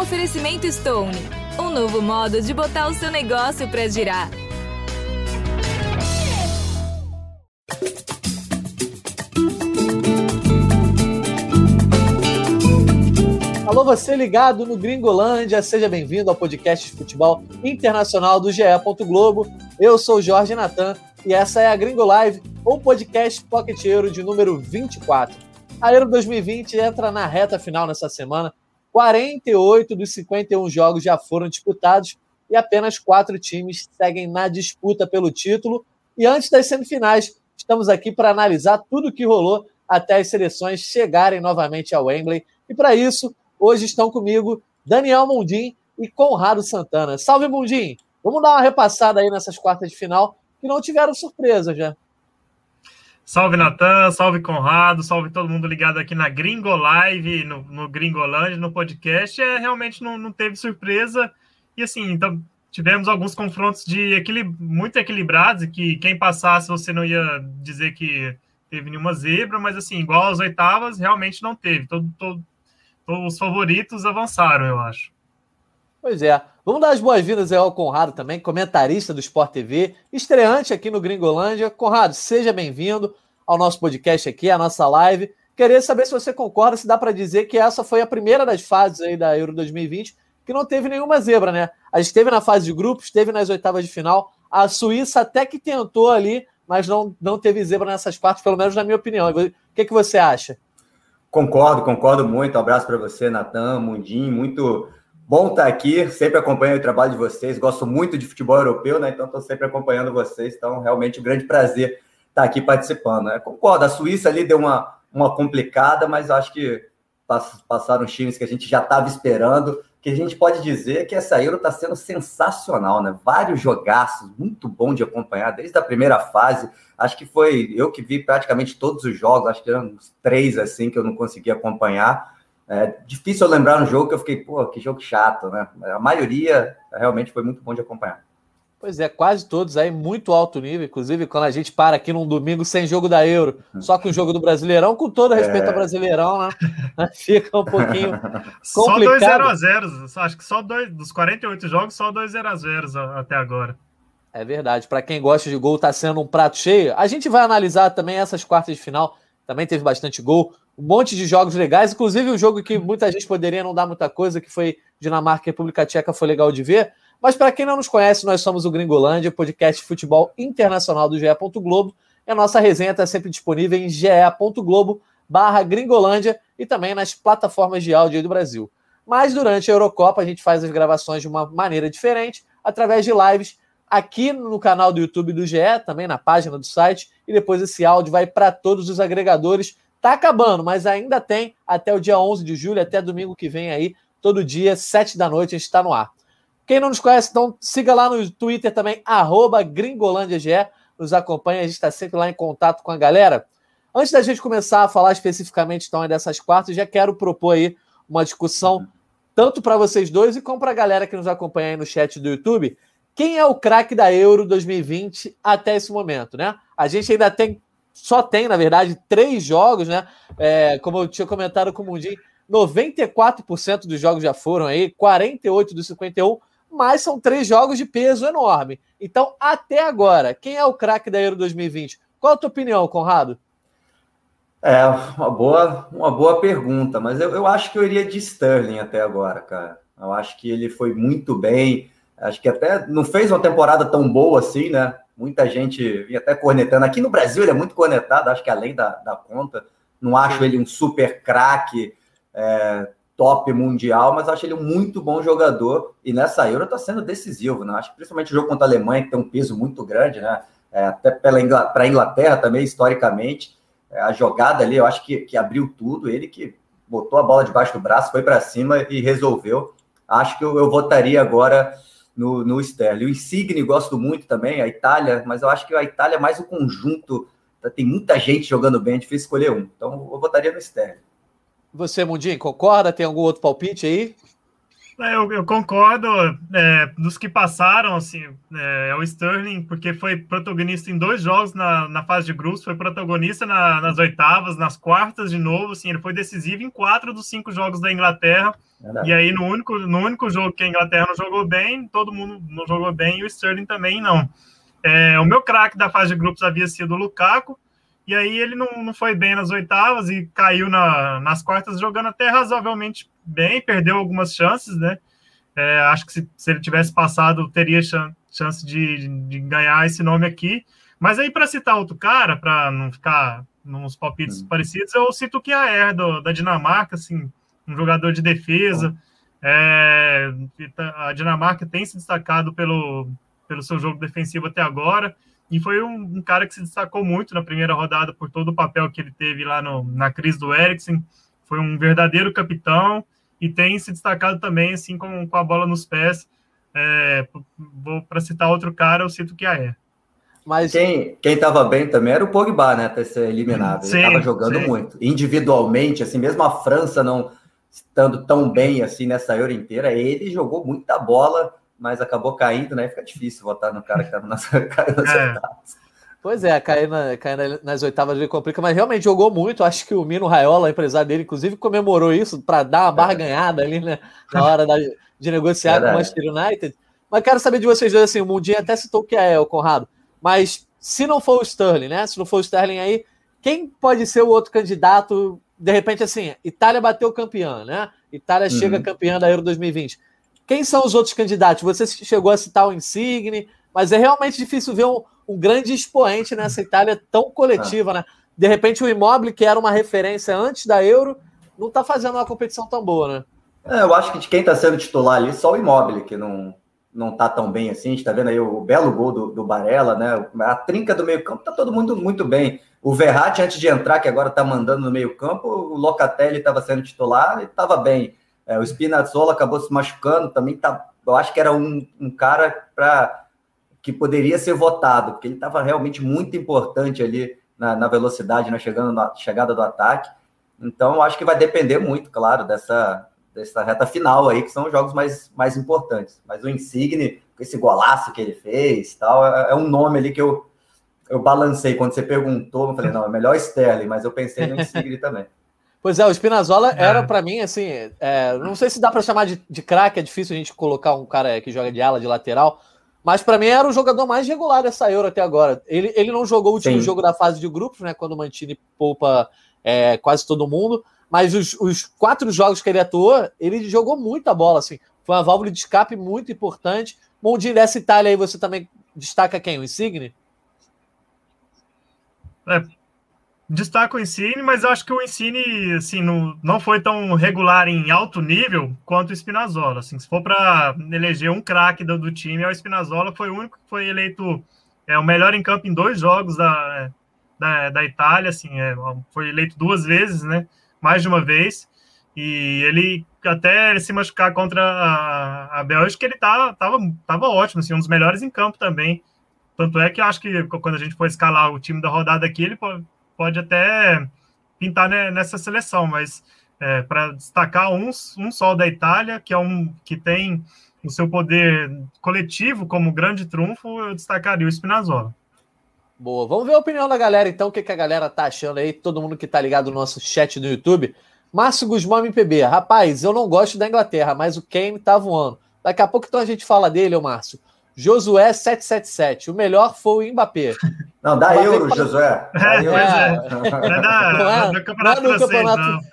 oferecimento Stone, um novo modo de botar o seu negócio para girar. Alô, você ligado no Gringolândia, seja bem-vindo ao podcast de futebol internacional do GE. Globo. Eu sou Jorge Natan e essa é a Gringo Live, podcast Pocket Euro de número 24. A Euro 2020 entra na reta final nessa semana. 48 dos 51 jogos já foram disputados e apenas quatro times seguem na disputa pelo título. E antes das semifinais, estamos aqui para analisar tudo o que rolou até as seleções chegarem novamente ao Wembley. E para isso, Hoje estão comigo Daniel Mundim e Conrado Santana. Salve, Mundim! Vamos dar uma repassada aí nessas quartas de final, que não tiveram surpresa já. Salve, Natan, salve, Conrado, salve todo mundo ligado aqui na Gringo Live, no, no Gringolândia, no podcast. É, realmente não, não teve surpresa. E assim, então, tivemos alguns confrontos de equilib muito equilibrados, que quem passasse você não ia dizer que teve nenhuma zebra, mas assim, igual às oitavas, realmente não teve. Todo, todo, os favoritos avançaram, eu acho. Pois é. Vamos dar as boas-vindas ao Conrado também, comentarista do Sport TV, estreante aqui no Gringolândia. Conrado, seja bem-vindo ao nosso podcast aqui, à nossa live. Queria saber se você concorda, se dá para dizer que essa foi a primeira das fases aí da Euro 2020 que não teve nenhuma zebra, né? A gente esteve na fase de grupos, esteve nas oitavas de final. A Suíça até que tentou ali, mas não, não teve zebra nessas partes, pelo menos na minha opinião. O que, que você acha? Concordo, concordo muito. Um abraço para você, Natan, Mundim. Muito bom estar aqui. Sempre acompanho o trabalho de vocês. Gosto muito de futebol europeu, né? Então estou sempre acompanhando vocês. Então, realmente um grande prazer estar aqui participando. Né? Concordo, a Suíça ali deu uma, uma complicada, mas acho que passaram times que a gente já estava esperando que a gente pode dizer que essa Euro está sendo sensacional, né? Vários jogaços, muito bom de acompanhar, desde a primeira fase. Acho que foi eu que vi praticamente todos os jogos, acho que eram uns três assim que eu não consegui acompanhar. É difícil eu lembrar um jogo que eu fiquei, pô, que jogo chato, né? A maioria realmente foi muito bom de acompanhar. Pois é, quase todos aí, muito alto nível. Inclusive, quando a gente para aqui num domingo sem jogo da Euro, só com o jogo do Brasileirão, com todo respeito é. ao Brasileirão, né? Fica um pouquinho complicado. Só 2 0x0. Acho que só dois, dos 48 jogos, só 2 0x0 até agora. É verdade. Para quem gosta de gol, tá sendo um prato cheio. A gente vai analisar também essas quartas de final. Também teve bastante gol. Um monte de jogos legais. Inclusive, um jogo que muita gente poderia não dar muita coisa, que foi Dinamarca e República Tcheca, foi legal de ver. Mas para quem não nos conhece, nós somos o Gringolândia, podcast de futebol internacional do GE. Globo. E a nossa resenha está sempre disponível em ge.globo barra Gringolândia e também nas plataformas de áudio do Brasil. Mas durante a Eurocopa a gente faz as gravações de uma maneira diferente, através de lives aqui no canal do YouTube do GE, também na página do site, e depois esse áudio vai para todos os agregadores. Tá acabando, mas ainda tem até o dia 11 de julho, até domingo que vem aí, todo dia, 7 da noite, a gente está no ar. Quem não nos conhece, então siga lá no Twitter também, arroba GringolândiaGE, nos acompanha, a gente está sempre lá em contato com a galera. Antes da gente começar a falar especificamente então dessas quartas, já quero propor aí uma discussão tanto para vocês dois e como para a galera que nos acompanha aí no chat do YouTube. Quem é o craque da Euro 2020 até esse momento, né? A gente ainda tem, só tem, na verdade, três jogos, né? É, como eu tinha comentado com o Mundim, 94% dos jogos já foram aí, 48 dos 51 mas são três jogos de peso enorme. Então, até agora, quem é o craque da Euro 2020? Qual a tua opinião, Conrado? É, uma boa, uma boa pergunta, mas eu, eu acho que eu iria de Sterling até agora, cara. Eu acho que ele foi muito bem, acho que até não fez uma temporada tão boa assim, né? Muita gente vinha até cornetando. Aqui no Brasil ele é muito cornetado, acho que além da, da conta. Não acho ele um super craque. É, top mundial, mas acho ele um muito bom jogador e nessa Euro está sendo decisivo, né? Acho que principalmente o jogo contra a Alemanha, que tem um peso muito grande, né? É, até para a Inglaterra também, historicamente, é, a jogada ali, eu acho que, que abriu tudo, ele que botou a bola debaixo do braço, foi para cima e resolveu. Acho que eu, eu votaria agora no, no Sterling. O Insigne gosto muito também, a Itália, mas eu acho que a Itália é mais o conjunto, tem muita gente jogando bem, é difícil escolher um. Então eu votaria no Sterling. Você, Mundinho, concorda? Tem algum outro palpite aí? Eu, eu concordo. É, dos que passaram, assim, é, é, o Sterling, porque foi protagonista em dois jogos na, na fase de grupos, foi protagonista na, nas oitavas, nas quartas de novo. Assim, ele foi decisivo em quatro dos cinco jogos da Inglaterra. Verdade. E aí, no único, no único jogo que a Inglaterra não jogou bem, todo mundo não jogou bem e o Sterling também não. É, o meu craque da fase de grupos havia sido o Lukaku. E aí ele não, não foi bem nas oitavas e caiu na, nas quartas jogando até razoavelmente bem, perdeu algumas chances, né? É, acho que se, se, ele tivesse passado, teria chance de, de ganhar esse nome aqui. Mas aí, para citar outro cara, para não ficar nos palpites hum. parecidos, eu cito o Kiaer, do, da Dinamarca, assim, um jogador de defesa. É, a Dinamarca tem se destacado pelo, pelo seu jogo defensivo até agora. E foi um, um, cara que se destacou muito na primeira rodada por todo o papel que ele teve lá no, na crise do Eriksen. Foi um verdadeiro capitão e tem se destacado também, assim, com, com a bola nos pés. É, vou para citar outro cara, eu cito que é. Mas quem estava bem também era o Pogba, né? Até ser eliminado. Ele estava jogando sim. muito. Individualmente, assim, mesmo a França não estando tão bem assim nessa Euro inteira, ele jogou muita bola mas acabou caindo, né? Fica difícil votar no cara que tá nas, nas é. Pois é, cair, na, cair nas oitavas ele complica, mas realmente jogou muito. Acho que o Mino Raiola, empresário dele, inclusive comemorou isso para dar uma barra é. ganhada ali né, na hora da, de negociar com o Manchester United. Mas quero saber de vocês dois, assim, o Mundinho até citou que é o Conrado, mas se não for o Sterling, né? Se não for o Sterling aí, quem pode ser o outro candidato? De repente, assim, Itália bateu campeã, né? Itália uhum. chega campeã da Euro 2020 quem são os outros candidatos? Você chegou a citar o Insigne, mas é realmente difícil ver um, um grande expoente nessa Itália tão coletiva, né? De repente, o Immobile, que era uma referência antes da Euro, não está fazendo uma competição tão boa, né? É, eu acho que de quem está sendo titular ali, só o Immobile, que não, não tá tão bem assim. A gente tá vendo aí o belo gol do, do Barella, né? A trinca do meio-campo tá todo mundo muito bem. O Verratti, antes de entrar, que agora tá mandando no meio-campo, o Locatelli estava sendo titular e estava bem. É, o Spinazzola acabou se machucando, também tá. Eu acho que era um, um cara para que poderia ser votado, porque ele estava realmente muito importante ali na, na, velocidade, na, chegando na chegada do ataque. Então, acho que vai depender muito, claro, dessa, dessa reta final aí, que são os jogos mais, mais importantes. Mas o Insigne, com esse golaço que ele fez tal, é, é um nome ali que eu, eu balancei. Quando você perguntou, eu falei, não, é melhor Sterling, mas eu pensei no Insigne também. Pois é, o Spinazzola é. era para mim, assim, é, não sei se dá para chamar de, de craque, é difícil a gente colocar um cara que joga de ala, de lateral, mas para mim era o jogador mais regular dessa Euro até agora. Ele, ele não jogou o último Sim. jogo da fase de grupos, né, quando o Mantini poupa é, quase todo mundo, mas os, os, quatro jogos que ele atuou, ele jogou muita bola, assim, foi uma válvula de escape muito importante. Mundinho dessa Itália aí, você também destaca quem? O Insigne? É, destaco o Ensine, mas acho que o Ensine assim, não, não foi tão regular em alto nível quanto o Spinazzola. Assim, se for para eleger um craque do, do, time, é o Spinazzola, foi o único que foi eleito é, o melhor em campo em dois jogos da, da, da Itália, assim, é, foi eleito duas vezes, né? Mais de uma vez. E ele até se machucar contra a, a Bélgica, ele tá, tava, tava ótimo, assim, um dos melhores em campo também. Tanto é que eu acho que quando a gente for escalar o time da rodada aqui, ele pode, pode até pintar nessa seleção, mas é, para destacar um, um só da Itália, que é um que tem o seu poder coletivo como grande trunfo, eu destacaria o Spinazzola. Boa, vamos ver a opinião da galera então, o que, que a galera tá achando aí, todo mundo que tá ligado no nosso chat do YouTube. Márcio Guzmão MPB, rapaz, eu não gosto da Inglaterra, mas o Kane tá voando. Daqui a pouco então a gente fala dele, ô Márcio. Josué 777. O melhor foi o Mbappé. Não, dá Mbappé euro. Josué. Dá é, euro. É, é, da, é, do campeonato não é francês, campeonato...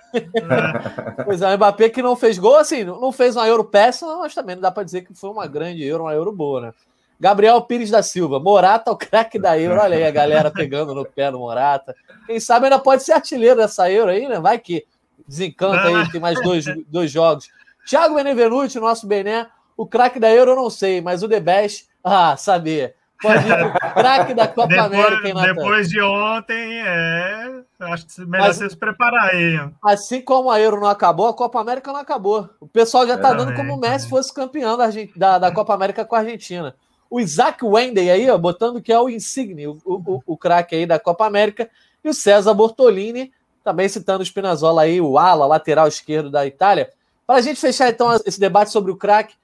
pois é, o Mbappé que não fez gol, assim, não fez uma euro péssima, mas também não dá para dizer que foi uma grande euro, uma euro boa, né? Gabriel Pires da Silva, Morata, o craque da Euro. Olha aí a galera pegando no pé do Morata. Quem sabe ainda pode ser artilheiro dessa Euro aí, né? Vai que desencanta aí, tem mais dois, dois jogos. Thiago Benevenuti, nosso Bené, o craque da Euro eu não sei, mas o The Best, ah, saber. Pode ir craque da Copa depois, América, hein, Depois de ontem, é. Acho que melhor mas, você se preparar aí. Assim como a Euro não acabou, a Copa América não acabou. O pessoal já tá dando como o Messi fosse campeão da, da, da Copa América com a Argentina. O Isaac Wendey aí, ó, botando que é o Insigne, o, o, o craque aí da Copa América. E o César Bortolini, também citando o Spinazzola aí, o ala, lateral esquerdo da Itália. Para a gente fechar então esse debate sobre o craque,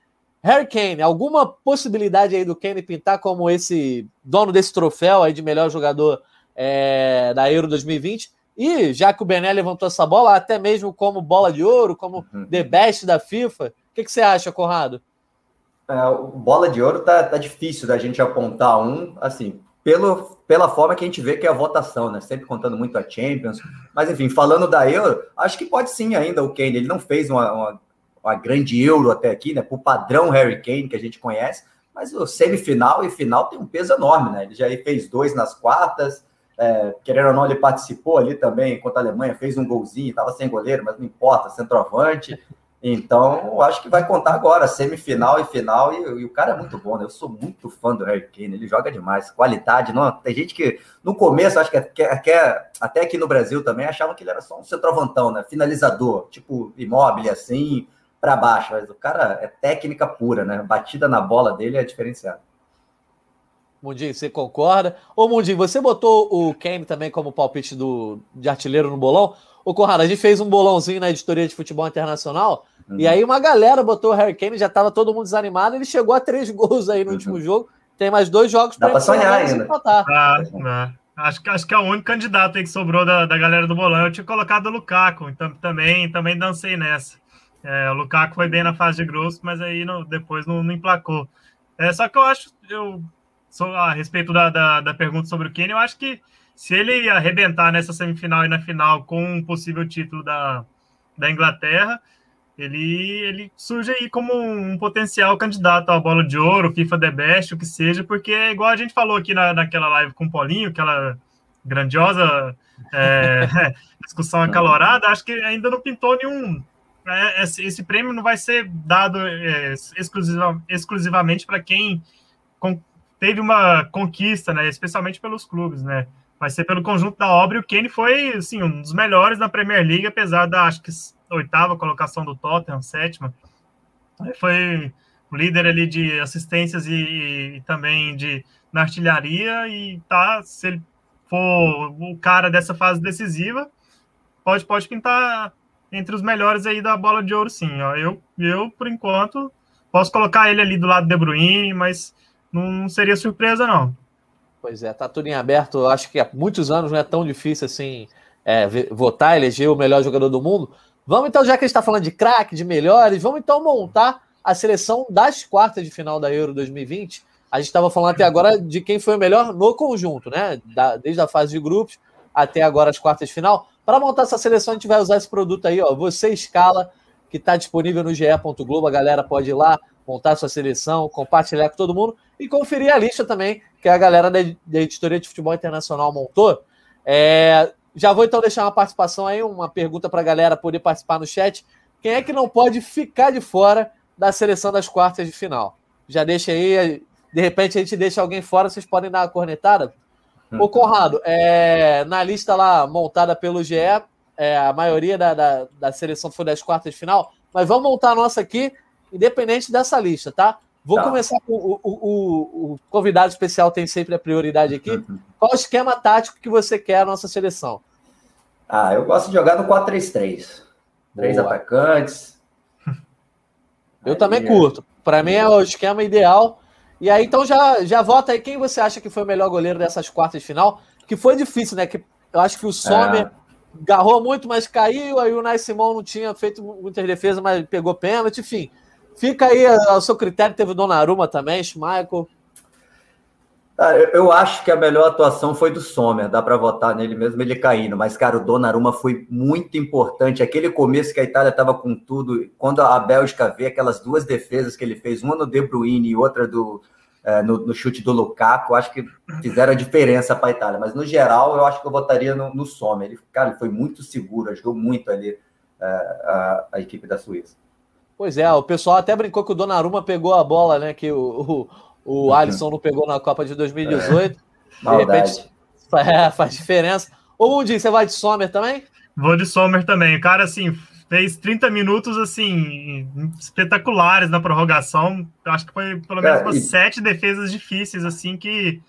Harry Kane, alguma possibilidade aí do Kane pintar como esse dono desse troféu aí de melhor jogador é, da Euro 2020? E já que o Bené levantou essa bola, até mesmo como bola de ouro, como uhum. the best da FIFA, o que, que você acha, Conrado? É, bola de ouro tá, tá difícil da gente apontar um, assim, pelo, pela forma que a gente vê que é a votação, né? Sempre contando muito a Champions. Mas, enfim, falando da Euro, acho que pode sim ainda o Kane. Ele não fez uma, uma, uma grande Euro até aqui, né? Por padrão Harry Kane, que a gente conhece. Mas o semifinal e final tem um peso enorme, né? Ele já fez dois nas quartas. É, querendo ou não, ele participou ali também contra a Alemanha, fez um golzinho, estava sem goleiro, mas não importa, centroavante. Então, eu acho que vai contar agora, semifinal e final, e, e, o cara é muito bom, né? Eu sou muito fã do Harry Kane, ele joga demais, qualidade. Não, tem gente que, no começo, acho que, que, que até aqui no Brasil também, achavam que ele era só um centroavantão, né? Finalizador, tipo imóvel, assim, para baixo. Mas o cara é técnica pura, né? Batida na bola dele é diferenciada. Mundinho, você concorda? Ô, Mundinho, você botou o Kane também como palpite do, de artilheiro no bolão? Ô, Conrado, a gente fez um bolãozinho na editoria de futebol internacional uhum. e aí uma galera botou o Harry Kane, já tava todo mundo desanimado, ele chegou a três gols aí no uhum. último jogo. Tem mais dois jogos para sonhar ainda. Ah, né? acho, acho que é o único candidato aí que sobrou da, da galera do bolão. Eu tinha colocado o Lukaku, então também, também dancei nessa. É, o Lukaku foi bem na fase de grosso, mas aí no, depois não, não emplacou. É, só que eu acho, eu, a respeito da, da, da pergunta sobre o Kane, eu acho que se ele arrebentar nessa semifinal e na final com um possível título da, da Inglaterra, ele, ele surge aí como um potencial candidato à bola de ouro, FIFA The Best, o que seja, porque é igual a gente falou aqui na, naquela live com o Paulinho, aquela grandiosa é, discussão acalorada, acho que ainda não pintou nenhum. É, esse, prêmio não vai ser dado é, exclusiva, exclusivamente para quem teve uma conquista, né, especialmente pelos clubes, né? vai ser pelo conjunto da obra. E o Kane foi assim, um dos melhores na Premier League, apesar da acho que oitava colocação do Tottenham, sétima. Foi o líder ali de assistências e, e também de na artilharia e tá se ele for o cara dessa fase decisiva, pode pode pintar entre os melhores aí da bola de ouro, sim. Ó. Eu, eu por enquanto posso colocar ele ali do lado do De Bruyne, mas não, seria surpresa não. Pois é, tá tudo em aberto. Acho que há muitos anos não é tão difícil assim é, votar, eleger o melhor jogador do mundo. Vamos então, já que a gente está falando de craque, de melhores, vamos então montar a seleção das quartas de final da Euro 2020. A gente estava falando até agora de quem foi o melhor no conjunto, né? Da, desde a fase de grupos até agora as quartas de final. Para montar essa seleção, a gente vai usar esse produto aí, ó. Você escala, que está disponível no ge.globo. A galera pode ir lá, montar sua seleção, compartilhar com todo mundo e conferir a lista também que a galera da, editoria de futebol internacional montou. É, já vou então deixar uma participação aí, uma pergunta para a galera poder participar no chat. Quem é que não pode ficar de fora da seleção das quartas de final? Já deixa aí, de repente a gente deixa alguém fora, vocês podem dar uma cornetada. Ô Conrado, é, na lista lá montada pelo GE, é, a maioria da, da, da seleção foi das quartas de final, mas vamos montar a nossa aqui, independente dessa lista, tá? Vou tá. começar com o, o, o, convidado especial, tem sempre a prioridade aqui. Uhum. Qual o esquema tático que você quer na nossa seleção? Ah, eu gosto de jogar no 4-3-3. Três atacantes. Eu aí, também curto. Para mim é o esquema ideal. E aí, então, já, já vota aí quem você acha que foi o melhor goleiro dessas quartas de final. Que foi difícil, né? Que eu acho que o Sommer é. garrou muito, mas caiu. Aí o Nai Simão não tinha feito muitas defesas, mas pegou pênalti. Enfim, Fica aí ao seu critério, teve o Donnarumma também, Schmeichel. Ah, eu acho que a melhor atuação foi do Sommer, dá para votar nele mesmo ele caindo, mas cara, o Donnarumma foi muito importante. Aquele começo que a Itália estava com tudo, quando a Bélgica vê aquelas duas defesas que ele fez, uma no De Bruyne e outra do, é, no, no, chute do Lukaku, acho que fizeram a diferença para a Itália. Mas no geral, eu acho que eu votaria no, no Sommer. Ele, cara, ele foi muito seguro, ajudou muito ali é, a, a equipe da Suíça. Pois é, o pessoal até brincou que o Donnarumma pegou a bola, né? Que o, o, o Alisson não pegou na Copa de 2018. É, de repente, é, faz diferença. Ô, Mundi, você vai de Sommer também? Vou de Sommer também. O cara, assim, fez 30 minutos, assim, espetaculares na prorrogação. Acho que foi pelo menos é, umas e... sete defesas difíceis, assim, que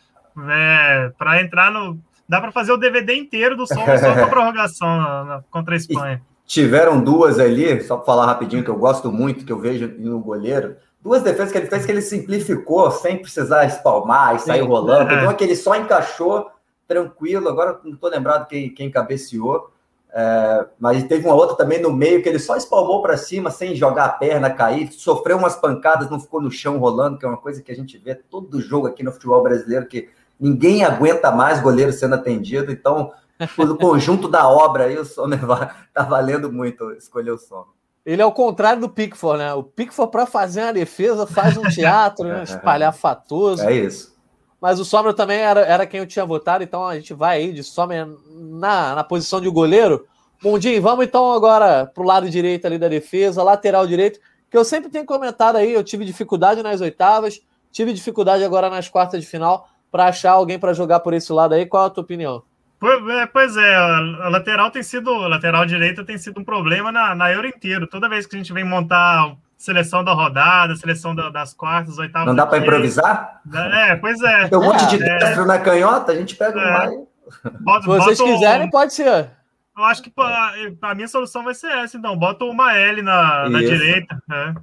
é, para entrar no... Dá para fazer o DVD inteiro do Sommer só com a prorrogação na, na, contra a Espanha. E tiveram duas ali, só para falar rapidinho, que eu gosto muito, que eu vejo no goleiro. Duas defesas que ele fez que ele simplificou sem precisar espalmar e sair Sim. rolando. Então, é que ele só encaixou tranquilo. Agora não estou lembrado quem, quem cabeceou. É, mas teve uma outra também no meio que ele só espalmou para cima sem jogar a perna, cair, sofreu umas pancadas, não ficou no chão rolando, que é uma coisa que a gente vê todo jogo aqui no futebol brasileiro, que ninguém aguenta mais goleiro sendo atendido. Então, pelo conjunto da obra aí, o Sommer tá valendo muito escolher o Sommer. Ele é o contrário do Pickford, né? O Pickford, para fazer uma defesa, faz um teatro, né? espalhafatoso. É isso. Mas o Sommer também era, era quem eu tinha votado, então a gente vai aí de Sommer na, na posição de goleiro. Mundinho, vamos então agora para o lado direito ali da defesa, lateral direito, que eu sempre tenho comentado aí, eu tive dificuldade nas oitavas, tive dificuldade agora nas quartas de final para achar alguém para jogar por esse lado aí. Qual a tua opinião? Pois é, a lateral tem sido, a lateral direita tem sido um problema na, na Euro inteiro. Toda vez que a gente vem montar seleção da rodada, seleção da, das quartas, oitavas. Não dá para improvisar? É, pois é. Tem um monte de é, destro na canhota, a gente pega é. mais. Bota, Se vocês bota quiserem, um, pode ser. Eu acho que a, a, minha solução vai ser essa, então. Bota uma L na, na direita. É.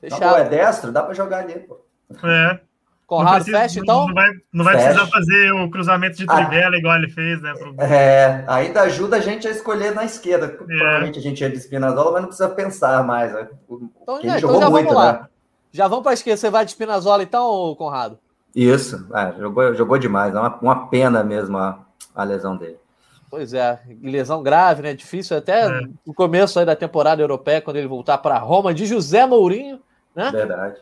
Fechado. é destro, dá para jogar ali, pô. É. Conrado, precisa, fecha então? Não vai, não vai precisar fazer o cruzamento de trivela ah, igual ele fez, né? Pro... É, ainda ajuda a gente a escolher na esquerda. É. Provavelmente a gente é de Spinazzola, mas não precisa pensar mais. Né? Então, é, jogou então já muito, vamos lá. Né? Já vamos para a esquerda. Você vai de Spinazzola então, Conrado? Isso, é, jogou, jogou demais. É uma, uma pena mesmo a, a lesão dele. Pois é, lesão grave, né? Difícil até é. no começo aí da temporada europeia, quando ele voltar para Roma, de José Mourinho, né? Verdade.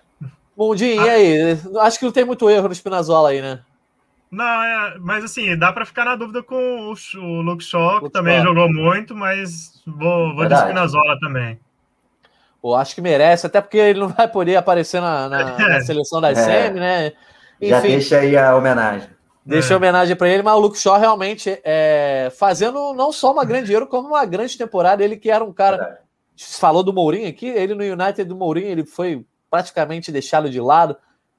Mundinho, ah. e aí? Acho que não tem muito erro no Spinazzola aí, né? Não, é, mas assim, dá para ficar na dúvida com o, o Luke Shaw, que também Shaw. jogou muito, mas vou, vou de Spinazzola também. Pô, acho que merece, até porque ele não vai poder aparecer na, na, na seleção da é. SM, né? Enfim, Já deixa aí a homenagem. Deixa é. homenagem para ele, mas o Luke Shaw realmente é, fazendo não só uma grande Euro, como uma grande temporada. Ele que era um cara. Falou do Mourinho aqui, ele no United do Mourinho, ele foi praticamente deixado de lado,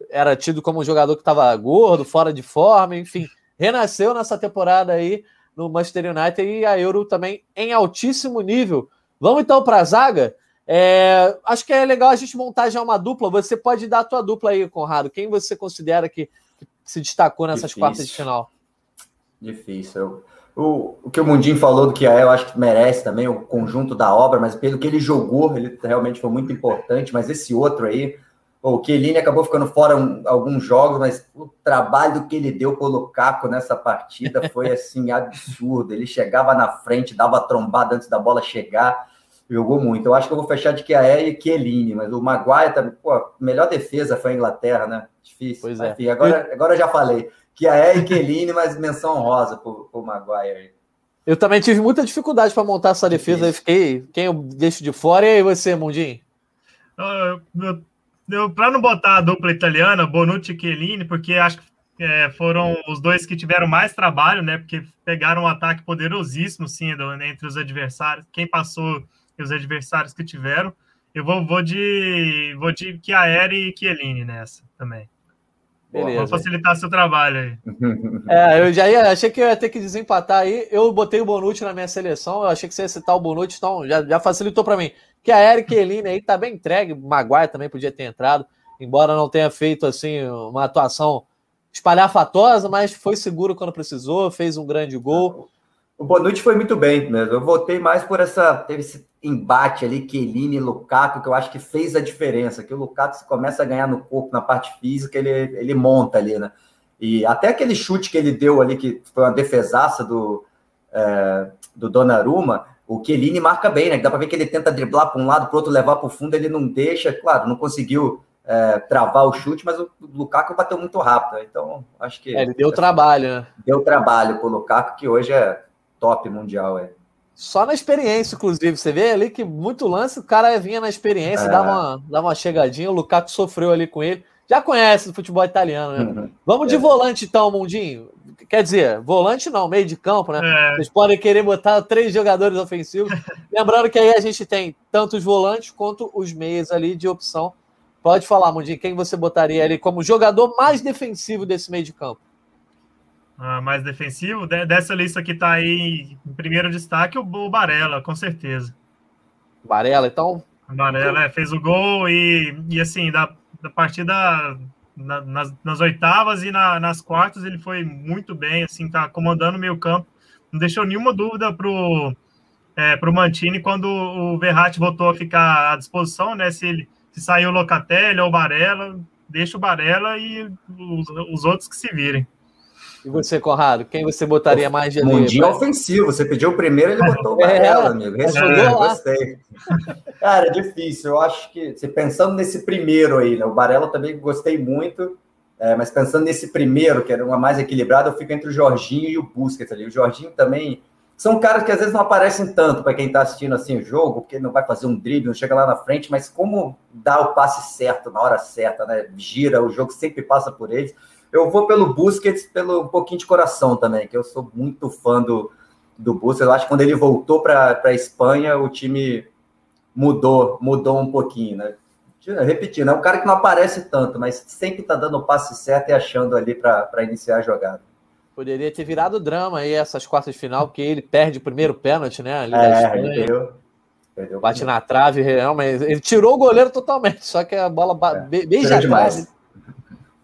era tido como um jogador que estava gordo, fora de forma, enfim, renasceu nessa temporada aí no Manchester United e a Euro também em altíssimo nível. Vamos então para a zaga. É, acho que é legal a gente montar já uma dupla. Você pode dar a tua dupla aí, Conrado. Quem você considera que, que se destacou nessas Difícil. quartas de final? Difícil. O, o que o Mundinho falou do que é, eu acho que merece também o conjunto da obra, mas pelo que ele jogou, ele realmente foi muito importante. Mas esse outro aí, o Chiellini acabou ficando fora um, alguns jogos, mas o trabalho que ele deu pro Lukaku nessa partida foi assim absurdo. Ele chegava na frente, dava trombada antes da bola chegar, jogou muito. Eu acho que eu vou fechar de Kjaer e Chiellini, mas o Maguire também, pô, melhor defesa foi a Inglaterra, né? Difícil. Pois é. Enfim, agora, agora eu já falei que é Kelini, mas menção honrosa para o Maguire. Eu também tive muita dificuldade para montar essa defesa. Eu fiquei, quem eu deixo de fora? E aí você, Mundinho? Para não botar a dupla italiana, Bonucci e Chiellini, porque acho que é, foram os dois que tiveram mais trabalho, né? Porque pegaram um ataque poderosíssimo, sim, entre os adversários. Quem passou e os adversários que tiveram. Eu vou, vou de vou de Chiaeri e Chiellini nessa também. Beleza. Vou facilitar seu trabalho aí. É, eu já ia, achei que eu ia ter que desempatar aí. Eu botei o Bonucci na minha seleção. Eu achei que você ia citar o Bonucci, então já, já facilitou para mim. Que a Eric Eline aí tá bem entregue. O Maguire também podia ter entrado, embora não tenha feito assim uma atuação espalhafatosa, mas foi seguro quando precisou, fez um grande gol. O Bonucci foi muito bem mesmo. Eu votei mais por essa. Teve esse embate ali, Kelini e Lukaku, que eu acho que fez a diferença. Que o Lukaku se começa a ganhar no corpo, na parte física, ele, ele monta ali, né? E até aquele chute que ele deu ali, que foi uma defesaça do, é, do Donnarumma, o Kelini marca bem, né? Dá para ver que ele tenta driblar para um lado, para outro, levar para o fundo, ele não deixa. Claro, não conseguiu é, travar o chute, mas o Lukaku bateu muito rápido. Então, acho que. É, ele deu trabalho, né? Deu trabalho para o Lukaku, que hoje é top mundial. É. Só na experiência, inclusive. Você vê ali que muito lance, o cara vinha na experiência, é. dava, uma, dava uma chegadinha, o Lukaku sofreu ali com ele. Já conhece o futebol italiano, né? Uhum. Vamos de é. volante, então, Mundinho. Quer dizer, volante não, meio de campo, né? É. Vocês podem querer botar três jogadores ofensivos. Lembrando que aí a gente tem tanto os volantes quanto os meias ali de opção. Pode falar, Mundinho, quem você botaria ali como jogador mais defensivo desse meio de campo? Uh, mais defensivo. De, dessa lista que está aí em primeiro destaque, o, o Barella, com certeza. Barella, então? Barella é, fez o gol e, e assim, da, da partida na, nas, nas, oitavas e na, nas quartas ele foi muito bem, assim, tá comandando o meio campo. Não deixou nenhuma dúvida pro, é, pro Mantini quando o Verratti voltou a ficar à disposição, né? Se ele se saiu o Locatelli ou o Barella, deixa o Barella e os, os outros que se virem. E você, Conrado, quem você botaria mais de Mundinho ofensivo. Você pediu o primeiro, ele botou o Barella, é, amigo. Respondeu, é, gostei. Cara, é difícil. Eu acho que, se pensando nesse primeiro aí, né? O Barella também gostei muito. É, mas pensando nesse primeiro, que era uma mais equilibrada, eu fico entre o Jorginho e o Busquets ali. O Jorginho também são caras que às vezes não aparecem tanto para quem está assistindo assim o jogo, porque não vai fazer um drible, não chega lá na frente, mas como dá o passe certo na hora certa, né? Gira, o jogo sempre passa por eles. Eu vou pelo Busquets, pelo um pouquinho de coração também, que eu sou muito fã do, do Busquets. Eu acho que quando ele voltou para a Espanha, o time mudou, mudou um pouquinho, né? Repetindo, é um cara que não aparece tanto, mas sempre está dando o passe certo e achando ali para iniciar a jogada. Poderia ter virado drama aí essas quartas de final, porque ele perde o primeiro pênalti, né? Ali é, perdeu. perdeu bate na trave, realmente. Ele tirou o goleiro totalmente, só que a bola é, beija trave.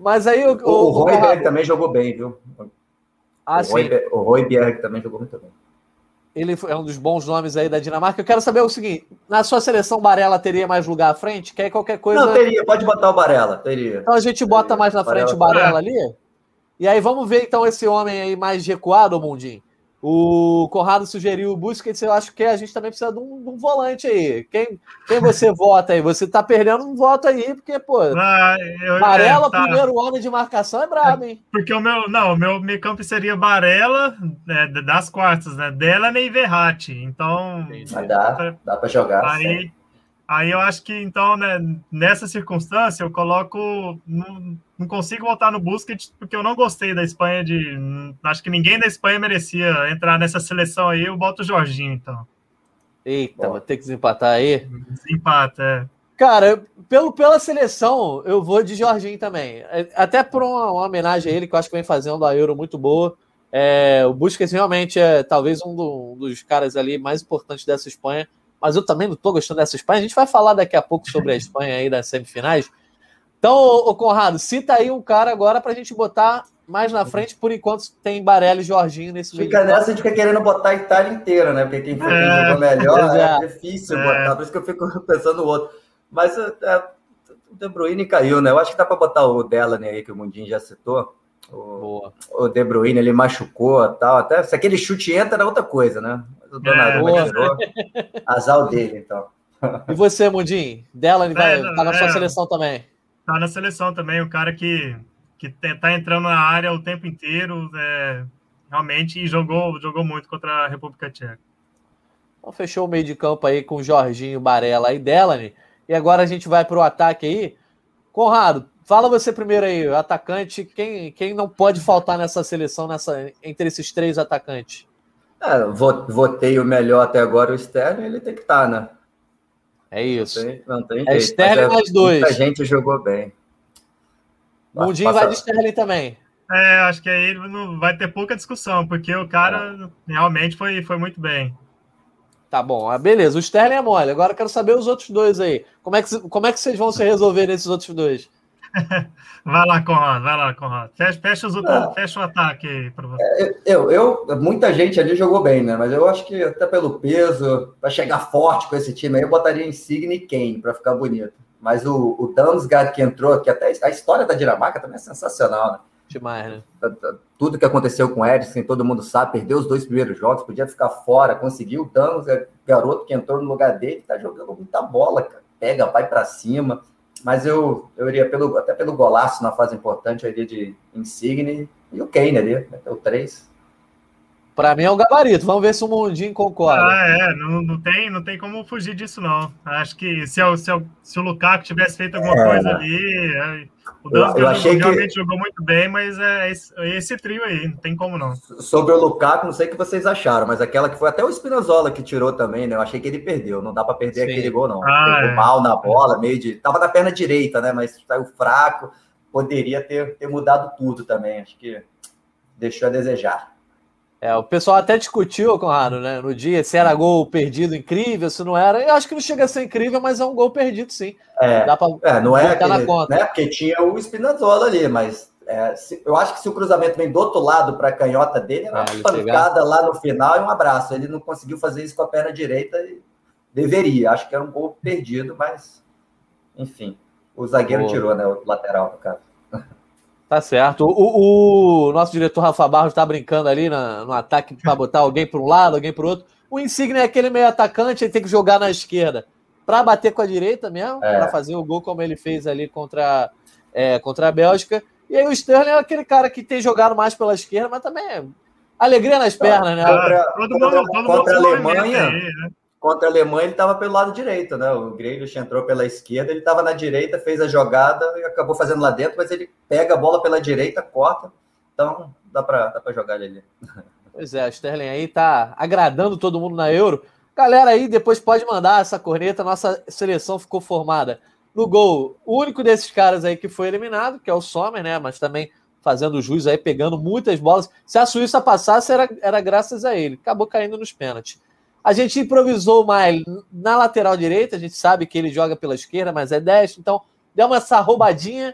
Mas aí o. O, o, o Royberg também jogou bem, viu? Ah, o, Roy, o também jogou muito bem. Ele é um dos bons nomes aí da Dinamarca. Eu quero saber o seguinte: na sua seleção, Barella teria mais lugar à frente? Quer qualquer coisa. Não, teria, pode botar o Barella, teria. Então a gente bota teria. mais na frente Barella, o Barella ali? E aí vamos ver então esse homem aí mais recuado, Mundinho. O Conrado sugeriu o Busquets, eu acho que a gente também precisa de um, de um volante aí. Quem, quem você vota aí? Você tá perdendo um voto aí, porque, pô, ah, eu, Barella, é, tá. primeiro homem de marcação, é brabo, hein? Porque o meu, não, o meu meio campo seria Barella, né, das quartas, né? Dela e Verratti. Então. Mas dá, dá para jogar. Aí, aí eu acho que, então, né, nessa circunstância, eu coloco. No, não consigo voltar no Busquets porque eu não gostei da Espanha de. Acho que ninguém da Espanha merecia entrar nessa seleção aí. Eu boto o Jorginho, então. Eita, vou ter que desempatar aí. Desempata, é. Cara, pelo, pela seleção, eu vou de Jorginho também. É, até por uma, uma homenagem a ele, que eu acho que vem fazendo a Euro muito boa. É, o Busquets realmente é talvez um, do, um, dos caras ali mais importantes dessa Espanha. Mas eu também não estou gostando dessa Espanha. A gente vai falar daqui a pouco sobre a Espanha aí das semifinais. Então, ô, Conrado, cita aí um cara agora para a gente botar mais na frente. Por enquanto, tem Barelli e Jorginho nesse meio. Fica nessa, a gente fica querendo botar a Itália inteira, né? Porque quem, foi, quem é. jogou melhor é, é difícil é. botar. Por isso que eu fico pensando no outro. Mas é, é, o De Bruyne caiu, né? Eu acho que dá para botar o Delaney aí, que o Mundinho já citou. O, o De Bruyne, ele machucou tal. Até se aquele chute entra, é outra coisa, né? O Donnarumma é, tirou. Azar dele, então. E você, Mundinho? Delaney vai, tá na sua seleção também tá na seleção também, o cara que, que tá entrando na área o tempo inteiro, é, realmente, e jogou, jogou muito contra a República Tcheca. Então, fechou o meio de campo aí com o Jorginho, Barella e Delany. E agora a gente vai para o ataque aí. Conrado, fala você primeiro aí, atacante, quem, quem não pode faltar nessa seleção, nessa, entre esses três atacantes? É, votei o melhor até agora, o Sterling, ele tem que estar, tá, né? É isso. Não tem, não tem é Sterling mais dois. A gente jogou bem. Mundinho vai de Sterling também. É, acho que aí não vai ter pouca discussão, porque o cara é. realmente foi, foi muito bem. Tá bom, ah, beleza. O Sterling é mole. Agora eu quero saber os outros dois aí. Como é que, como é que vocês vão se resolver nesses outros dois? vai lá, Conrado, vai lá, Conrado. Fecha, fecha, os outros, ah, fecha o ataque aí para você. É, eu, eu, muita gente ali jogou bem, né? Mas eu acho que até pelo peso, para chegar forte com esse time aí, eu botaria Insigne e Kane para ficar bonito. Mas o, o Damsgaard que entrou, que até a história da Dinamarca também é sensacional, né? Demais, né? Tudo que aconteceu com o Eriksen, todo mundo sabe, perdeu os dois primeiros jogos, podia ficar fora, conseguiu o Danos, garoto que entrou no lugar dele, tá jogando muita bola, cara. Pega, vai para cima mas eu, eu iria pelo, até pelo golaço na fase importante, eu iria de Insigne e o Kane ali, o 3. Para mim é um gabarito. Vamos ver se o Mundinho concorda. Ah, é. Não, não, tem, não tem como fugir disso, não. Acho que se, se, se o Lukaku tivesse feito alguma é, coisa ali. O Dunsgaard realmente que... jogou muito bem, mas é esse, é esse, trio aí, não tem como não. Sobre o Lukaku, não sei o que vocês acharam, mas aquela que foi até o Spinazzola que tirou também, né? Eu achei que ele perdeu. Não dá para perder Sim. aquele gol, não. Ah, Pegou é. mal na bola, meio de. Tava na perna direita, né? Mas saiu fraco. Poderia ter, ter mudado tudo também. Acho que deixou a desejar. É, o pessoal até discutiu, Conrado, né, no dia, se era gol perdido incrível, se não era. Eu acho que não chega a ser incrível, mas é um gol perdido, sim. É, Dá pra é não é aquele, na conta. Né, porque tinha o Spinazzola ali, mas é, se, eu acho que se o cruzamento vem do outro lado para a canhota dele, é uma pancada pegar. lá no final e um abraço. Ele não conseguiu fazer isso com a perna direita e deveria. Acho que era um gol perdido, mas enfim. O zagueiro tirou, né? O lateral, no caso. Tá certo. O, o nosso diretor Rafa Barros está brincando ali na, no ataque para botar alguém para um lado, alguém para o outro. O Insigne é aquele meio atacante, ele tem que jogar na esquerda para bater com a direita mesmo, é. para fazer o gol como ele fez ali contra, é, contra a Bélgica. E aí o Sterling é aquele cara que tem jogado mais pela esquerda, mas também é alegria nas pernas, né? Contra, contra, contra a Alemanha, aí, né? Contra a Alemanha ele estava pelo lado direito, né? O Grealish entrou pela esquerda, ele estava na direita, fez a jogada e acabou fazendo lá dentro, mas ele pega a bola pela direita, corta, então dá para dá jogar ele. Pois é, Sterling aí tá agradando todo mundo na Euro. Galera aí, depois pode mandar essa corneta, nossa seleção ficou formada. No gol, o único desses caras aí que foi eliminado, que é o Sommer, né? Mas também fazendo jus aí, pegando muitas bolas. Se a Suíça passasse, era, era graças a ele. Acabou caindo nos pênaltis. A gente improvisou mais na lateral direita, a gente sabe que ele joga pela esquerda, mas é destro, então deu uma essa roubadinha